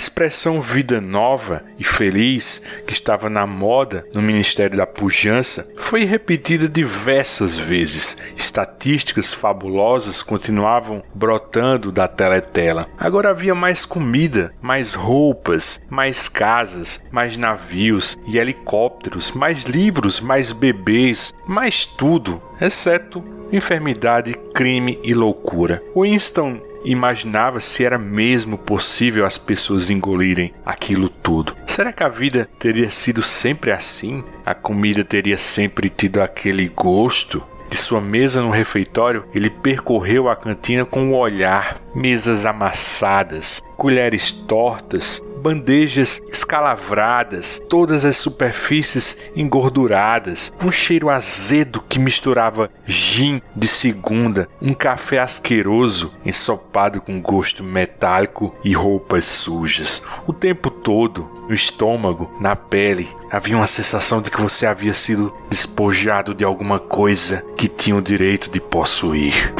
A expressão vida nova e feliz, que estava na moda no Ministério da Pujança, foi repetida diversas vezes. Estatísticas fabulosas continuavam brotando da teletela. Agora havia mais comida, mais roupas, mais casas, mais navios e helicópteros, mais livros, mais bebês, mais tudo, exceto enfermidade, crime e loucura. Winston imaginava se era mesmo possível as pessoas engolirem aquilo tudo. Será que a vida teria sido sempre assim? A comida teria sempre tido aquele gosto? De sua mesa no refeitório, ele percorreu a cantina com o olhar, mesas amassadas, colheres tortas, bandejas escalavradas, todas as superfícies engorduradas, um cheiro azedo que misturava gin de segunda, um café asqueroso ensopado com gosto metálico e roupas sujas. O tempo todo, no estômago, na pele, havia uma sensação de que você havia sido despojado de alguma coisa que tinha o direito de possuir.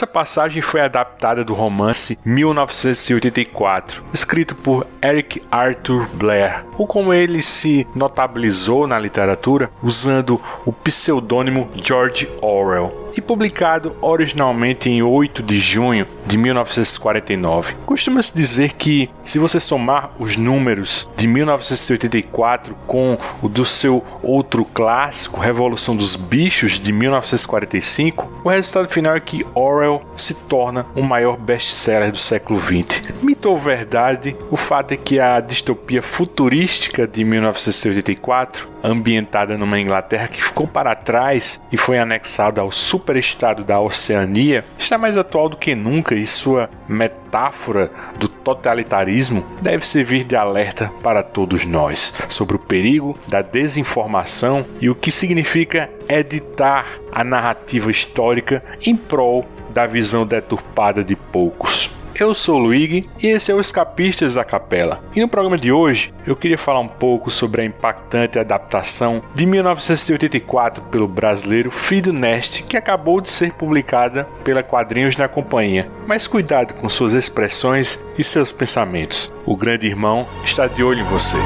Essa passagem foi adaptada do romance 1984, escrito por Eric Arthur Blair, ou como ele se notabilizou na literatura usando o pseudônimo George Orwell e publicado originalmente em 8 de junho de 1949. Costuma-se dizer que, se você somar os números de 1984 com o do seu outro clássico, Revolução dos Bichos, de 1945, o resultado final é que Orwell se torna o maior best-seller do século XX. Mito ou verdade, o fato é que a distopia futurística de 1984 ambientada numa Inglaterra que ficou para trás e foi anexada ao superestado da Oceania, está mais atual do que nunca e sua metáfora do totalitarismo deve servir de alerta para todos nós sobre o perigo da desinformação e o que significa editar a narrativa histórica em prol da visão deturpada de poucos. Eu sou o Luigi e esse é o Escapistas da Capela. E no programa de hoje eu queria falar um pouco sobre a impactante adaptação de 1984 pelo brasileiro Fido Nest, que acabou de ser publicada pela Quadrinhos na Companhia. Mas cuidado com suas expressões e seus pensamentos. O grande irmão está de olho em você.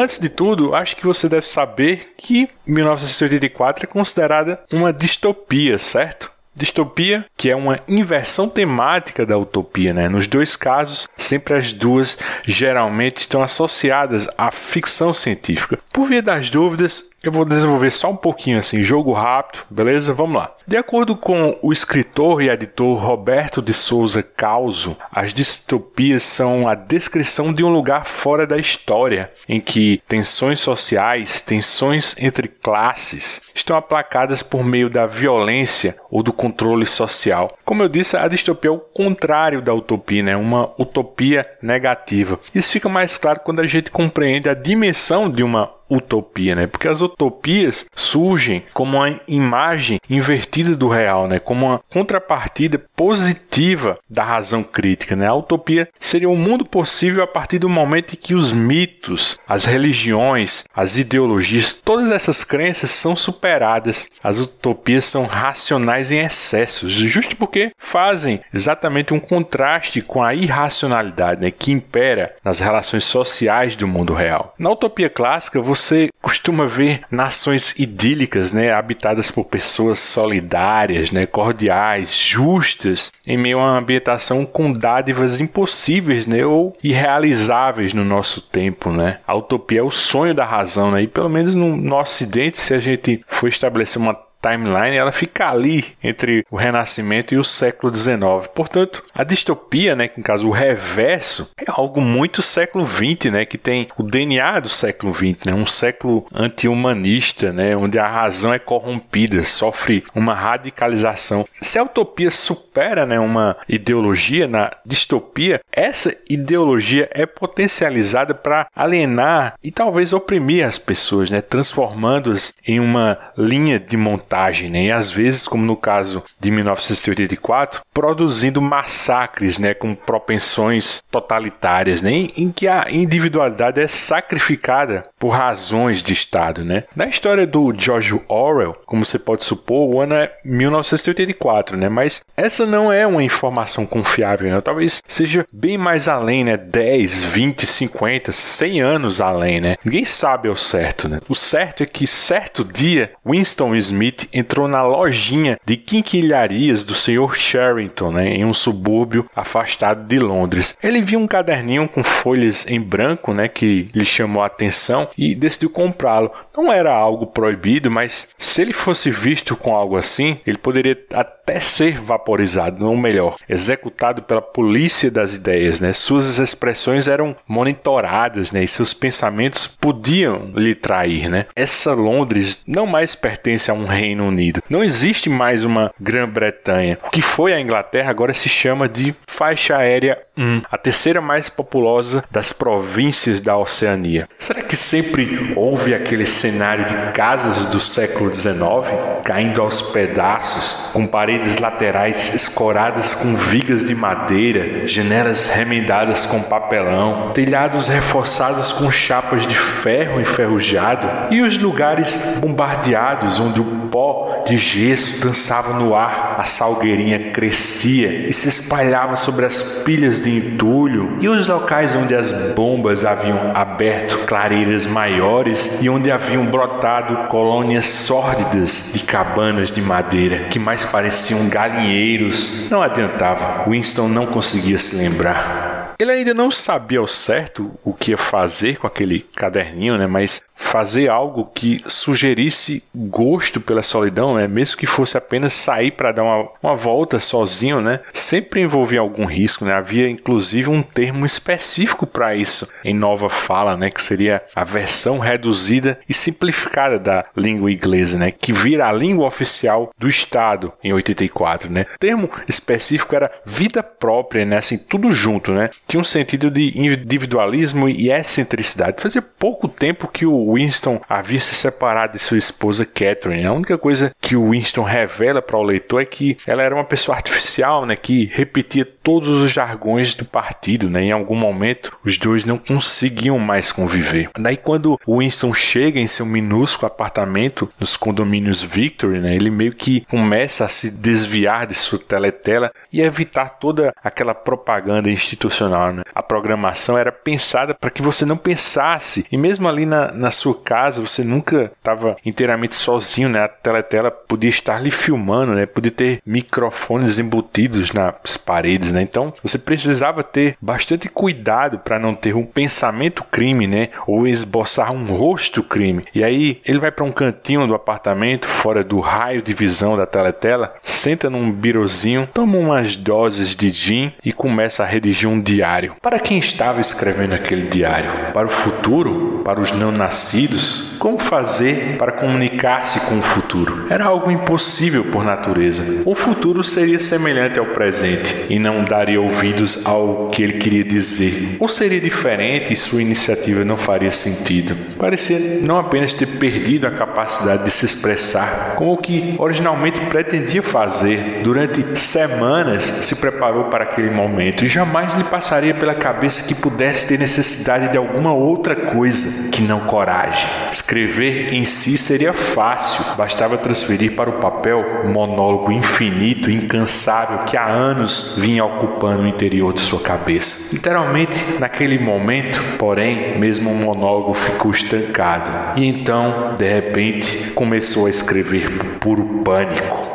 Antes de tudo, acho que você deve saber que 1984 é considerada uma distopia, certo? Distopia, que é uma inversão temática da utopia, né? Nos dois casos, sempre as duas geralmente estão associadas à ficção científica. Por via das dúvidas, eu vou desenvolver só um pouquinho assim, jogo rápido, beleza? Vamos lá. De acordo com o escritor e editor Roberto de Souza Causo, as distopias são a descrição de um lugar fora da história, em que tensões sociais, tensões entre classes, estão aplacadas por meio da violência ou do controle social. Como eu disse, a distopia é o contrário da utopia, né? uma utopia negativa. Isso fica mais claro quando a gente compreende a dimensão de uma utopia, né? Porque as utopias surgem como uma imagem invertida do real, né? Como uma contrapartida positiva da razão crítica, né? A utopia seria um mundo possível a partir do momento em que os mitos, as religiões, as ideologias, todas essas crenças são superadas. As utopias são racionais em excessos, justo porque fazem exatamente um contraste com a irracionalidade, né? Que impera nas relações sociais do mundo real. Na utopia clássica, você você costuma ver nações idílicas, né, habitadas por pessoas solidárias, né, cordiais, justas, em meio a uma ambientação com dádivas impossíveis, né, ou irrealizáveis no nosso tempo, né? A utopia é o sonho da razão, né? E pelo menos no, no ocidente, se a gente for estabelecer uma timeline ela fica ali entre o Renascimento e o século XIX. Portanto, a distopia, né, que no caso o reverso, é algo muito século XX, né, que tem o DNA do século XX, né, um século anti-humanista, né, onde a razão é corrompida, sofre uma radicalização. Se a utopia supera, né, uma ideologia na distopia, essa ideologia é potencializada para alienar e talvez oprimir as pessoas, né, transformando-as em uma linha de montagem, né, e às vezes, como no caso de 1984, produzindo massacres, né, com propensões totalitárias, né, em que a individualidade é sacrificada por razões de Estado, né. Na história do George Orwell, como você pode supor, o ano é 1984, né, mas essa não é uma informação confiável, né, talvez seja bem mais além, né, 10, 20, 50, 100 anos além, né. Ninguém sabe ao certo, né. O certo é que certo dia Winston Smith entrou na lojinha de quinquilharias do Sr. Sherrington, né, em um subúrbio afastado de Londres. Ele viu um caderninho com folhas em branco, né, que lhe chamou a atenção e decidiu comprá-lo. Não era algo proibido, mas se ele fosse visto com algo assim, ele poderia até ser vaporizado, ou melhor, executado pela polícia das ideias, né? Suas expressões eram monitoradas, né? E seus pensamentos podiam lhe trair, né? Essa Londres não mais pertence a um Reino Unido. Não existe mais uma Grã-Bretanha. O que foi a Inglaterra agora se chama de faixa aérea 1, a terceira mais populosa das províncias da Oceania. Será que sempre houve aquele cenário de casas do século XIX caindo aos pedaços, com paredes laterais escoradas com vigas de madeira, janelas remendadas com papelão, telhados reforçados com chapas de ferro enferrujado e os lugares bombardeados onde o pó de gesso dançava no ar, a salgueirinha crescia e se espalhava sobre as pilhas de entulho, e os locais onde as bombas haviam aberto clareiras maiores e onde haviam brotado colônias sórdidas de cabanas de madeira que mais pareciam galinheiros. Não adiantava, Winston não conseguia se lembrar. Ele ainda não sabia ao certo o que ia fazer com aquele caderninho, né? Mas fazer algo que sugerisse gosto pela solidão, né? mesmo que fosse apenas sair para dar uma, uma volta sozinho, né? sempre envolvia algum risco. Né? Havia inclusive um termo específico para isso em Nova Fala, né? que seria a versão reduzida e simplificada da língua inglesa, né? que vira a língua oficial do Estado em 84. Né? O termo específico era vida própria, né? assim, tudo junto. Né? Tinha um sentido de individualismo e excentricidade. Fazia pouco tempo que o Winston havia se separado de sua esposa Catherine. A única coisa que o Winston revela para o leitor é que ela era uma pessoa artificial, né, que repetia todos os jargões do partido, né? Em algum momento os dois não conseguiam mais conviver. Daí quando Winston chega em seu minúsculo apartamento nos condomínios Victory, né, ele meio que começa a se desviar de sua teletela e evitar toda aquela propaganda institucional, né? A programação era pensada para que você não pensasse e mesmo ali na, na sua casa você nunca estava inteiramente sozinho, né? A teletela podia estar lhe filmando, né? Podia ter microfones embutidos nas paredes, né? Então você precisava ter bastante cuidado para não ter um pensamento crime, né? Ou esboçar um rosto crime. E aí ele vai para um cantinho do apartamento, fora do raio de visão da teletela, senta num birozinho, toma umas doses de gin e começa a redigir um diário. Para quem estava escrevendo aquele diário? Para o futuro? Para os não nascidos? Como fazer para comunicar-se com o futuro? Era algo impossível por natureza. O futuro seria semelhante ao presente e não daria ouvidos ao que ele queria dizer. Ou seria diferente e sua iniciativa não faria sentido. Parecia não apenas ter perdido a capacidade de se expressar, como o que originalmente pretendia fazer. Durante semanas se preparou para aquele momento e jamais lhe passaria pela cabeça que pudesse ter necessidade de alguma outra coisa que não coragem. Escrever em si seria fácil, bastava transferir para o papel um monólogo infinito, incansável que há anos vinha ocupando o interior de sua cabeça. Literalmente, naquele momento, porém, mesmo o monólogo ficou estancado e então, de repente, começou a escrever por puro pânico.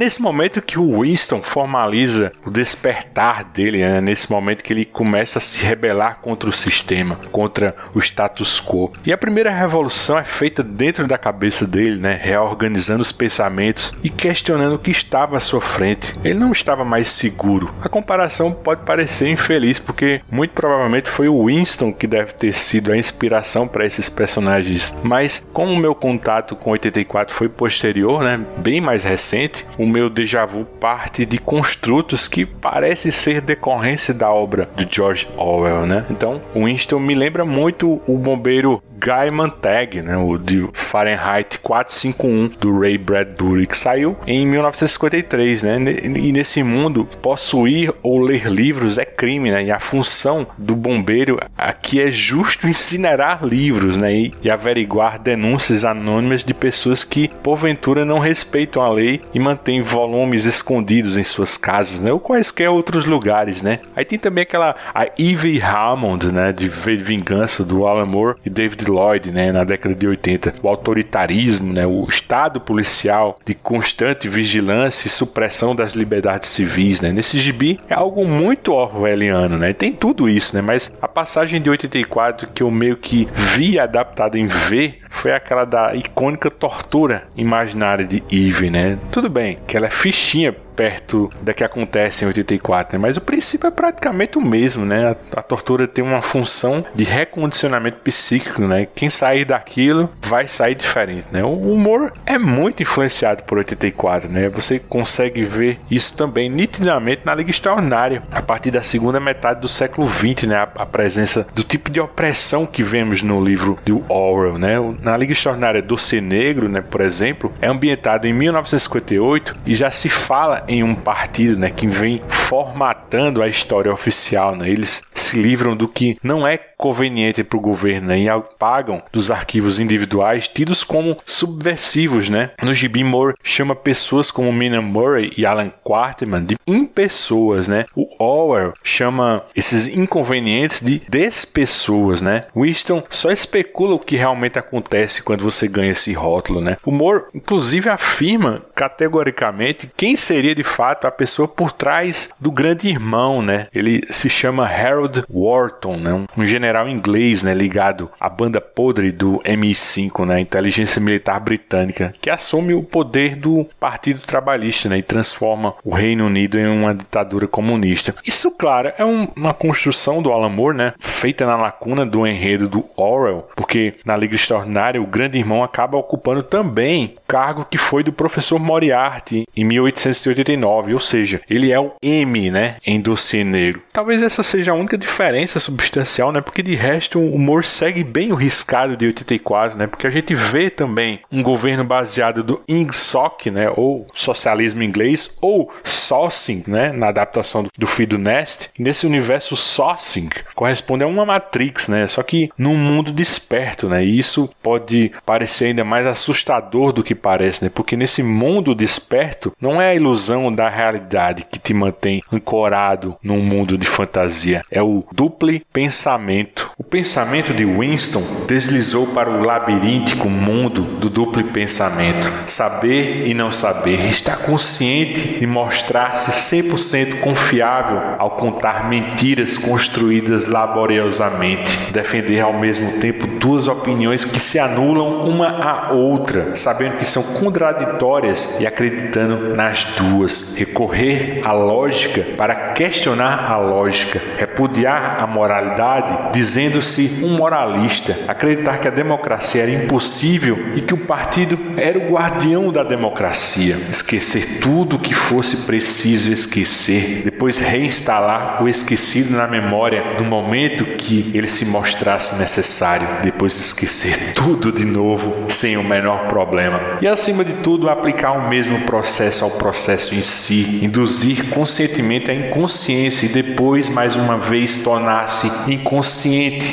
Nesse momento que o Winston formaliza o despertar dele, né? nesse momento que ele começa a se rebelar contra o sistema, contra o status quo. E a primeira revolução é feita dentro da cabeça dele, né? reorganizando os pensamentos e questionando o que estava à sua frente. Ele não estava mais seguro. A comparação pode parecer infeliz, porque muito provavelmente foi o Winston que deve ter sido a inspiração para esses personagens. Mas como o meu contato com 84 foi posterior, né, bem mais recente, o meu déjà vu parte de construtos que parecem ser decorrência da obra de George Orwell, né? Então, o Winston me lembra muito o bombeiro Guy Montag, né, o de Fahrenheit 451 do Ray Bradbury, que saiu em 1953, né? E nesse mundo, possuir ou ler livros é crime, né? E a função do bombeiro aqui é justo incinerar livros, né? E, e averiguar denúncias anônimas de pessoas que porventura não respeitam a lei e mantêm volumes escondidos em suas casas, né? Ou quaisquer outros lugares, né? Aí tem também aquela a Eve Hammond, né? De Vingança do Alan Moore e David Lloyd, né? Na década de 80. O autoritarismo, né? O estado policial de constante vigilância e supressão das liberdades civis, né? Nesse gibi é algo muito orwelliano, né? Tem tudo isso, né? Mas a passagem de 84 que eu meio que vi adaptado em V foi aquela da icônica tortura imaginária de Eve, né? Tudo bem que ela é fichinha perto da que acontece em 84, né? mas o princípio é praticamente o mesmo, né? A, a, tortura tem uma função de recondicionamento psíquico, né? Quem sair daquilo vai sair diferente, né? O humor é muito influenciado por 84, né? Você consegue ver isso também nitidamente na Liga Extraordinária, a partir da segunda metade do século 20, né? A, a presença do tipo de opressão que vemos no livro do Orwell, né? Na Liga Extraordinária do Ser Negro, né, por exemplo, é ambientado em 1958 e já se fala em um partido, né, que vem formatando a história oficial, né? Eles se livram do que não é conveniente para o governo né, e apagam dos arquivos individuais tidos como subversivos, né? No Gibi Moore chama pessoas como Mina Murray e Alan Quarterman de impessoas, né? O Orwell chama esses inconvenientes de despessoas, né? Winston só especula o que realmente acontece quando você ganha esse rótulo, né? O Moore, inclusive, afirma categoricamente quem seria de fato a pessoa por trás do grande irmão, né? Ele se chama Harold Wharton, né? Um general inglês, né? Ligado à banda podre do MI5, né? Inteligência Militar Britânica, que assume o poder do Partido Trabalhista, né? E transforma o Reino Unido em uma ditadura comunista. Isso, claro, é um, uma construção do Alan Moore, né? Feita na lacuna do enredo do Orwell, porque na Liga Extraordinária o grande irmão acaba ocupando também o cargo que foi do professor Moriarty em 1889, ou seja, ele é o M, né? Em dossiê negro. Talvez essa seja a única diferença substancial, né? Porque de resto o humor segue bem o riscado de 84, né? Porque a gente vê também um governo baseado do INGSOC, né? Ou socialismo inglês, ou Sossing, né? Na adaptação do, do Fido Nest. nesse universo Sossing corresponde a uma Matrix, né? Só que num mundo desperto, né? E isso pode parecer ainda mais assustador do que parece, né? Porque nesse mundo desperto não é a ilusão da realidade que te mantém ancorado num mundo de fantasia. É o duplo pensamento. O pensamento de Winston deslizou para o labiríntico mundo do duplo pensamento. Saber e não saber. Estar consciente e mostrar-se 100% confiável ao contar mentiras construídas laboriosamente. Defender ao mesmo tempo duas opiniões que se anulam uma à outra, sabendo que são contraditórias e acreditando nas duas. Recorrer à lógica para questionar a lógica, repudiar a moralidade, dizendo-se um moralista, acreditar que a democracia era impossível e que o partido era o guardião da democracia, esquecer tudo o que fosse preciso esquecer, depois reinstalar o esquecido na memória no momento que ele se mostrasse necessário, depois esquecer tudo de novo sem o menor problema. E acima de tudo, aplicar o mesmo processo ao processo em si, induzir conscientemente a inconsciência e depois, mais uma vez, tornar-se inconsciente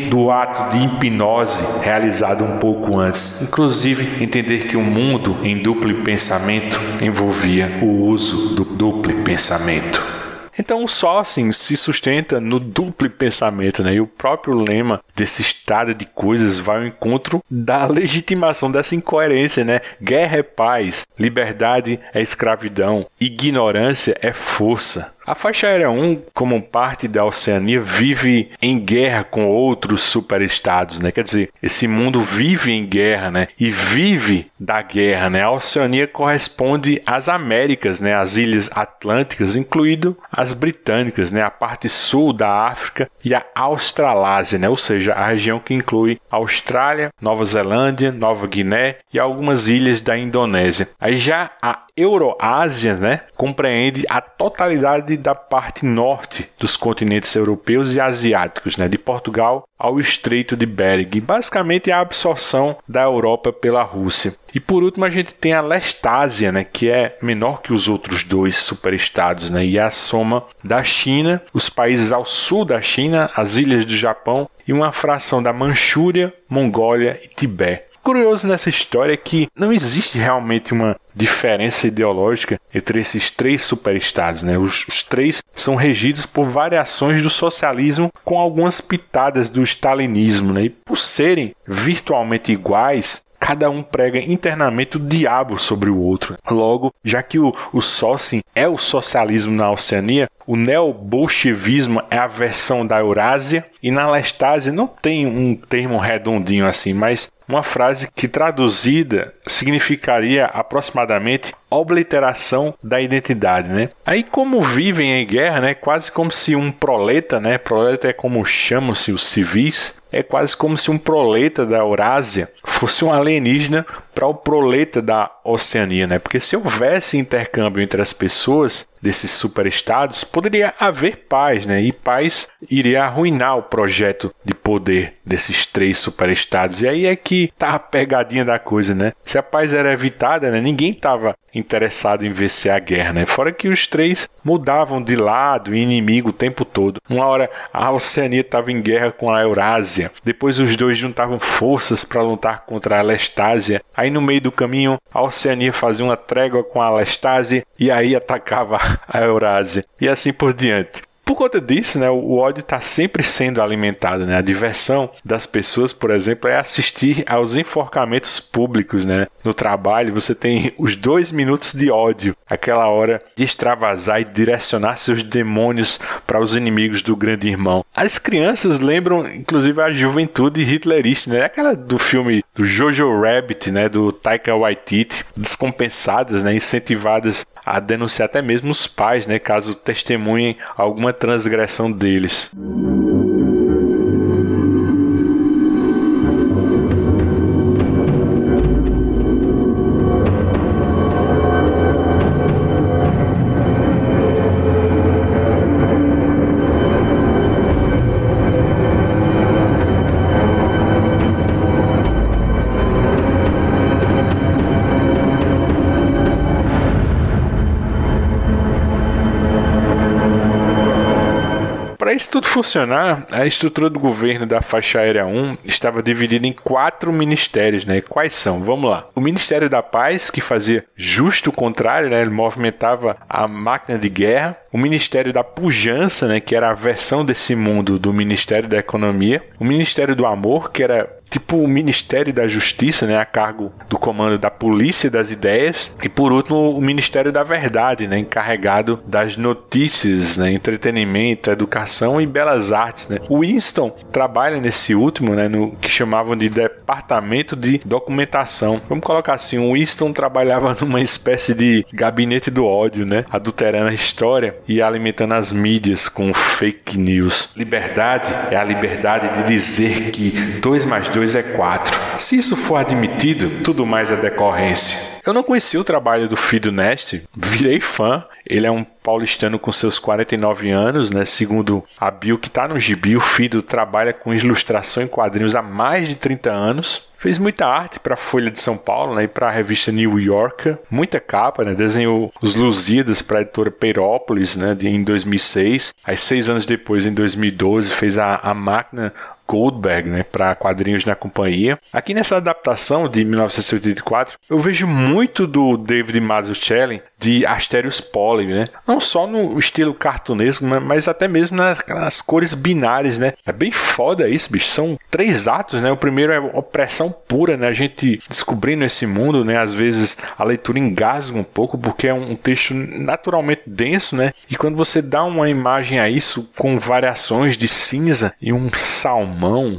do ato de hipnose realizado um pouco antes. Inclusive, entender que o mundo em duplo pensamento envolvia o uso do duplo pensamento. Então o Sossing se sustenta no duplo pensamento, né? E o próprio lema desse estado de coisas vai ao encontro da legitimação dessa incoerência, né? Guerra é paz, liberdade é escravidão, ignorância é força. A faixa aérea 1, como parte da Oceania, vive em guerra com outros superestados, né? Quer dizer, esse mundo vive em guerra, né? E vive da guerra, né? A Oceania corresponde às Américas, né? As ilhas atlânticas, incluindo as britânicas, né? A parte sul da África e a Australásia, né? Ou seja, a região que inclui Austrália, Nova Zelândia, Nova Guiné e algumas ilhas da Indonésia. Aí já a Euroásia, né? Compreende a totalidade da parte norte dos continentes europeus e asiáticos, né, de Portugal ao Estreito de Bering. Basicamente a absorção da Europa pela Rússia. E por último a gente tem a Lestásia, né, que é menor que os outros dois superestados, né, e é a soma da China, os países ao sul da China, as ilhas do Japão e uma fração da Manchúria, Mongólia e Tibete curioso nessa história é que não existe realmente uma diferença ideológica entre esses três superestados. Né? Os, os, três são regidos por variações do socialismo com algumas pitadas do stalinismo. Né? E por serem virtualmente iguais, cada um prega internamente o diabo sobre o outro. Logo, já que o, o Sócim é o socialismo na Oceania, o neobolchevismo é a versão da Eurásia, e na Lestásia não tem um termo redondinho assim, mas uma frase que traduzida significaria aproximadamente isoladamente obliteração da identidade, né? Aí como vivem em guerra, né, quase como se um proleta, né, proleta é como chamam-se os civis, é quase como se um proleta da Eurásia fosse um alienígena para o proleta da Oceania, né? Porque se houvesse intercâmbio entre as pessoas desses superestados, poderia haver paz, né? E paz iria arruinar o projeto de poder desses três superestados. E aí é que tá a pegadinha da coisa, né? Se a paz era evitada, né? Ninguém estava interessado em vencer a guerra, né? Fora que os três mudavam de lado e inimigo o tempo todo. Uma hora a Oceania estava em guerra com a Eurásia, depois os dois juntavam forças para lutar contra a Lestásia. Aí no meio do caminho a Oceania fazia uma trégua com a Lestásia e aí atacava a Eurásia e assim por diante. Por conta disso, né, o ódio está sempre sendo alimentado. Né? A diversão das pessoas, por exemplo, é assistir aos enforcamentos públicos. Né? No trabalho, você tem os dois minutos de ódio, aquela hora de extravasar e direcionar seus demônios para os inimigos do grande irmão. As crianças lembram, inclusive, a juventude hitlerista, né? aquela do filme do Jojo Rabbit, né? do Taika Waititi, descompensadas, né? incentivadas a denunciar até mesmo os pais, né, caso testemunhem alguma transgressão deles. Isso tudo funcionar, a estrutura do governo da faixa aérea 1 estava dividida em quatro ministérios, né? Quais são? Vamos lá. O Ministério da Paz, que fazia justo o contrário, né? Ele movimentava a máquina de guerra. O Ministério da Pujança, né? Que era a versão desse mundo do Ministério da Economia. O Ministério do Amor, que era tipo o Ministério da Justiça, né, a cargo do comando da Polícia das Ideias, e por último o Ministério da Verdade, né, encarregado das notícias, né, entretenimento, educação e belas artes, né. O Winston trabalha nesse último, né, no que chamavam de Departamento de Documentação. Vamos colocar assim, o Winston trabalhava numa espécie de gabinete do ódio, né, adulterando a história e alimentando as mídias com fake news. Liberdade é a liberdade de dizer que 2 mais 2 2 é 4. Se isso for admitido, tudo mais é decorrência. Eu não conheci o trabalho do Fido Nest, virei fã. Ele é um paulistano com seus 49 anos, né? Segundo a bio que está no gibi, o Fido trabalha com ilustração em quadrinhos há mais de 30 anos. Fez muita arte para a Folha de São Paulo né, e para a revista New Yorker, muita capa, né, desenhou os Lusíadas para a editora Peirópolis né, em 2006. Aí, seis anos depois, em 2012, fez a, a Máquina Goldberg, né, para quadrinhos na companhia. Aqui nessa adaptação de 1984, eu vejo muito do David Mazzucchelli de Asterios Poly, né? Não só no estilo cartunesco, mas até mesmo nas, nas, cores binárias, né? É bem foda isso, bicho. São três atos, né? O primeiro é opressão pura, né? A gente descobrindo esse mundo, né? Às vezes a leitura engasga um pouco porque é um texto naturalmente denso, né? E quando você dá uma imagem a isso com variações de cinza e um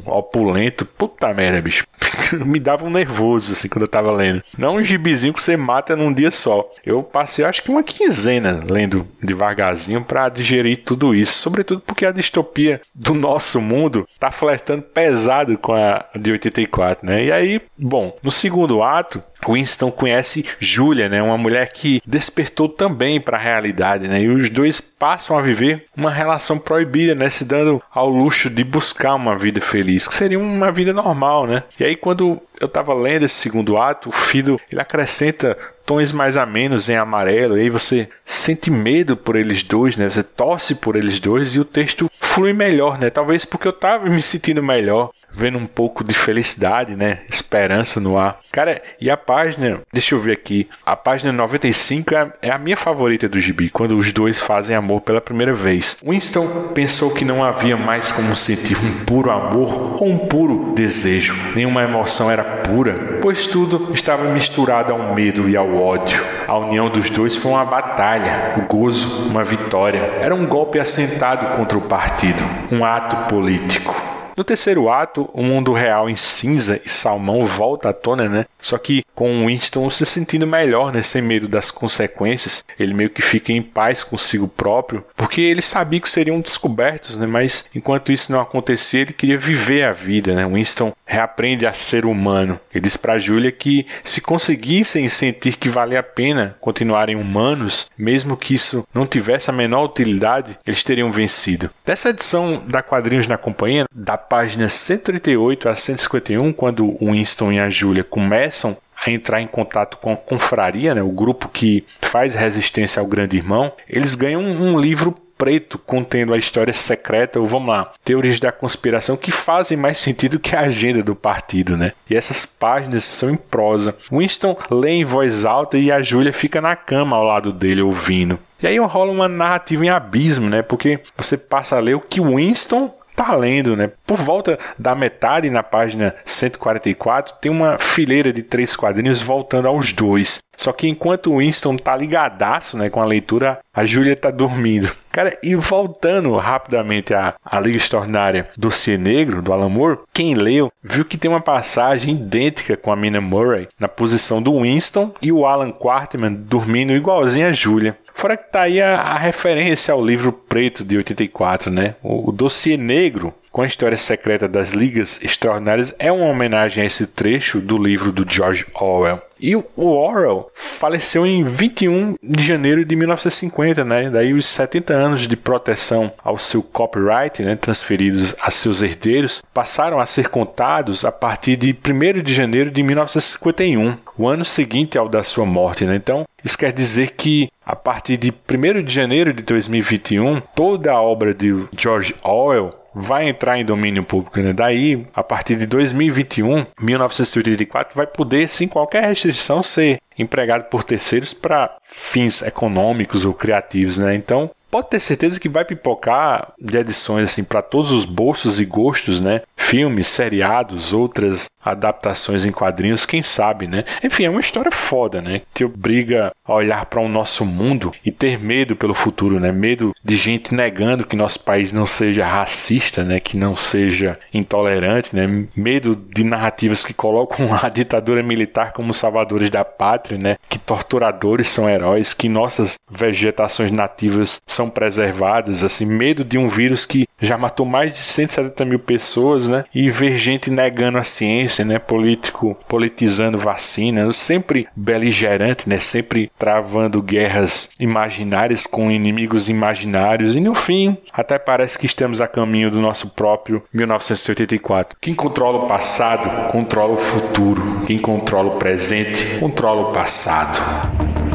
opulento, puta merda, bicho. Me dava um nervoso assim quando eu tava lendo. Não um gibizinho que você mata num dia só. Eu passei acho que uma quinzena lendo devagarzinho para digerir tudo isso, sobretudo porque a distopia do nosso mundo tá flertando pesado com a de 84, né? E aí, bom, no segundo ato, Winston conhece Julia, né, uma mulher que despertou também para a realidade, né, e os dois passam a viver uma relação proibida, né, se dando ao luxo de buscar uma vida feliz, que seria uma vida normal, né. E aí quando eu estava lendo esse segundo ato, o filho ele acrescenta tons mais amenos em amarelo, e aí você sente medo por eles dois, né? Você torce por eles dois e o texto flui melhor, né? Talvez porque eu estava me sentindo melhor vendo um pouco de felicidade, né? Esperança no ar. Cara, e a página, deixa eu ver aqui, a página 95 é a, é a minha favorita do gibi, quando os dois fazem amor pela primeira vez. Winston pensou que não havia mais como sentir um puro amor ou um puro desejo. Nenhuma emoção era pura, pois tudo estava misturado ao medo e ao ódio. A união dos dois foi uma batalha, o gozo, uma vitória. Era um golpe assentado contra o partido, um ato político. No terceiro ato, o mundo real em cinza e salmão volta à tona, né? Só que com Winston se sentindo melhor, né? Sem medo das consequências. Ele meio que fica em paz consigo próprio, porque ele sabia que seriam descobertos, né? Mas enquanto isso não acontecia, ele queria viver a vida, né? Winston reaprende a ser humano. Ele diz para Julia que se conseguissem sentir que vale a pena continuarem humanos, mesmo que isso não tivesse a menor utilidade, eles teriam vencido. Dessa edição da Quadrinhos na Companhia, da página 138 a 151, quando o Winston e a Julia começam a entrar em contato com a confraria, né, o grupo que faz resistência ao grande irmão, eles ganham um livro preto contendo a história secreta, ou vamos lá, teorias da conspiração que fazem mais sentido que a agenda do partido, né? E essas páginas são em prosa. Winston lê em voz alta e a Júlia fica na cama ao lado dele ouvindo. E aí rola uma narrativa em abismo, né? Porque você passa a ler o que Winston tá lendo, né? Por volta da metade, na página 144, tem uma fileira de três quadrinhos voltando aos dois. Só que enquanto o Winston tá ligadaço, né, com a leitura, a Júlia tá dormindo. Cara, e voltando rapidamente à, à Liga Extraordinária do Cie Negro, do Alan Moore, quem leu viu que tem uma passagem idêntica com a Mina Murray na posição do Winston e o Alan Quarterman dormindo igualzinho a Júlia. Fora que tá aí a, a, referência ao livro preto de 84, né? O, o dossiê negro com a história secreta das Ligas Extraordinárias é uma homenagem a esse trecho do livro do George Orwell. E o Orwell faleceu em 21 de janeiro de 1950, né? Daí os 70 anos de proteção ao seu copyright, né, transferidos a seus herdeiros, passaram a ser contados a partir de 1 de janeiro de 1951, o ano seguinte ao da sua morte, né? Então, isso quer dizer que a partir de 1 de janeiro de 2021, toda a obra de George Orwell vai entrar em domínio público. Né? Daí, a partir de 2021, 1984, vai poder, sem qualquer restrição, ser empregado por terceiros para fins econômicos ou criativos. Né? Então, pode ter certeza que vai pipocar de edições assim para todos os bolsos e gostos, né? Filmes, seriados, outras adaptações em quadrinhos, quem sabe, né? Enfim, é uma história foda, né? Que te obriga a olhar para o nosso mundo e ter medo pelo futuro, né? Medo de gente negando que nosso país não seja racista, né? Que não seja intolerante, né? Medo de narrativas que colocam a ditadura militar como salvadores da pátria, né? Que torturadores são heróis, que nossas vegetações nativas são preservadas, assim, medo de um vírus que já matou mais de 170 mil pessoas, né? E ver gente negando a ciência, né? Político politizando vacina, sempre beligerante, né? Sempre travando guerras imaginárias com inimigos imaginários e no fim até parece que estamos a caminho do nosso próprio 1984. Quem controla o passado controla o futuro. Quem controla o presente controla o passado.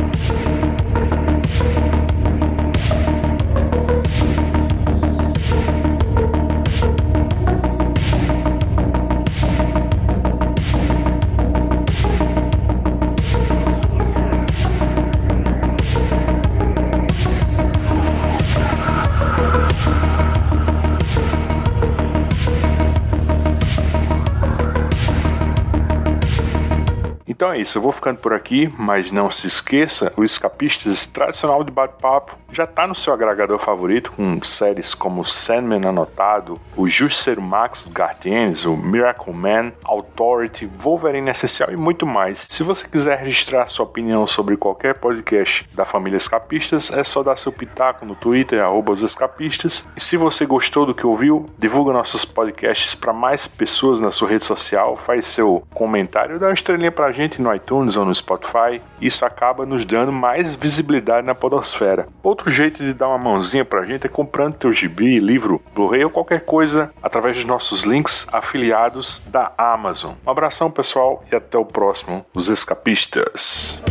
Isso, eu vou ficando por aqui, mas não se esqueça, o Escapistas tradicional de bate-papo já está no seu agregador favorito, com séries como Sandman Anotado, o Justiceiro Max do o Miracle Man, Authority, Wolverine Essencial e muito mais. Se você quiser registrar sua opinião sobre qualquer podcast da família Escapistas, é só dar seu pitaco no Twitter, arroba escapistas. E se você gostou do que ouviu, divulga nossos podcasts para mais pessoas na sua rede social, faz seu comentário, dá uma estrelinha pra gente no iTunes ou no Spotify. Isso acaba nos dando mais visibilidade na podosfera. Outro jeito de dar uma mãozinha pra gente é comprando teu gibi, livro, Blu-ray ou qualquer coisa através dos nossos links afiliados da Amazon. Um abração, pessoal, e até o próximo, Os Escapistas.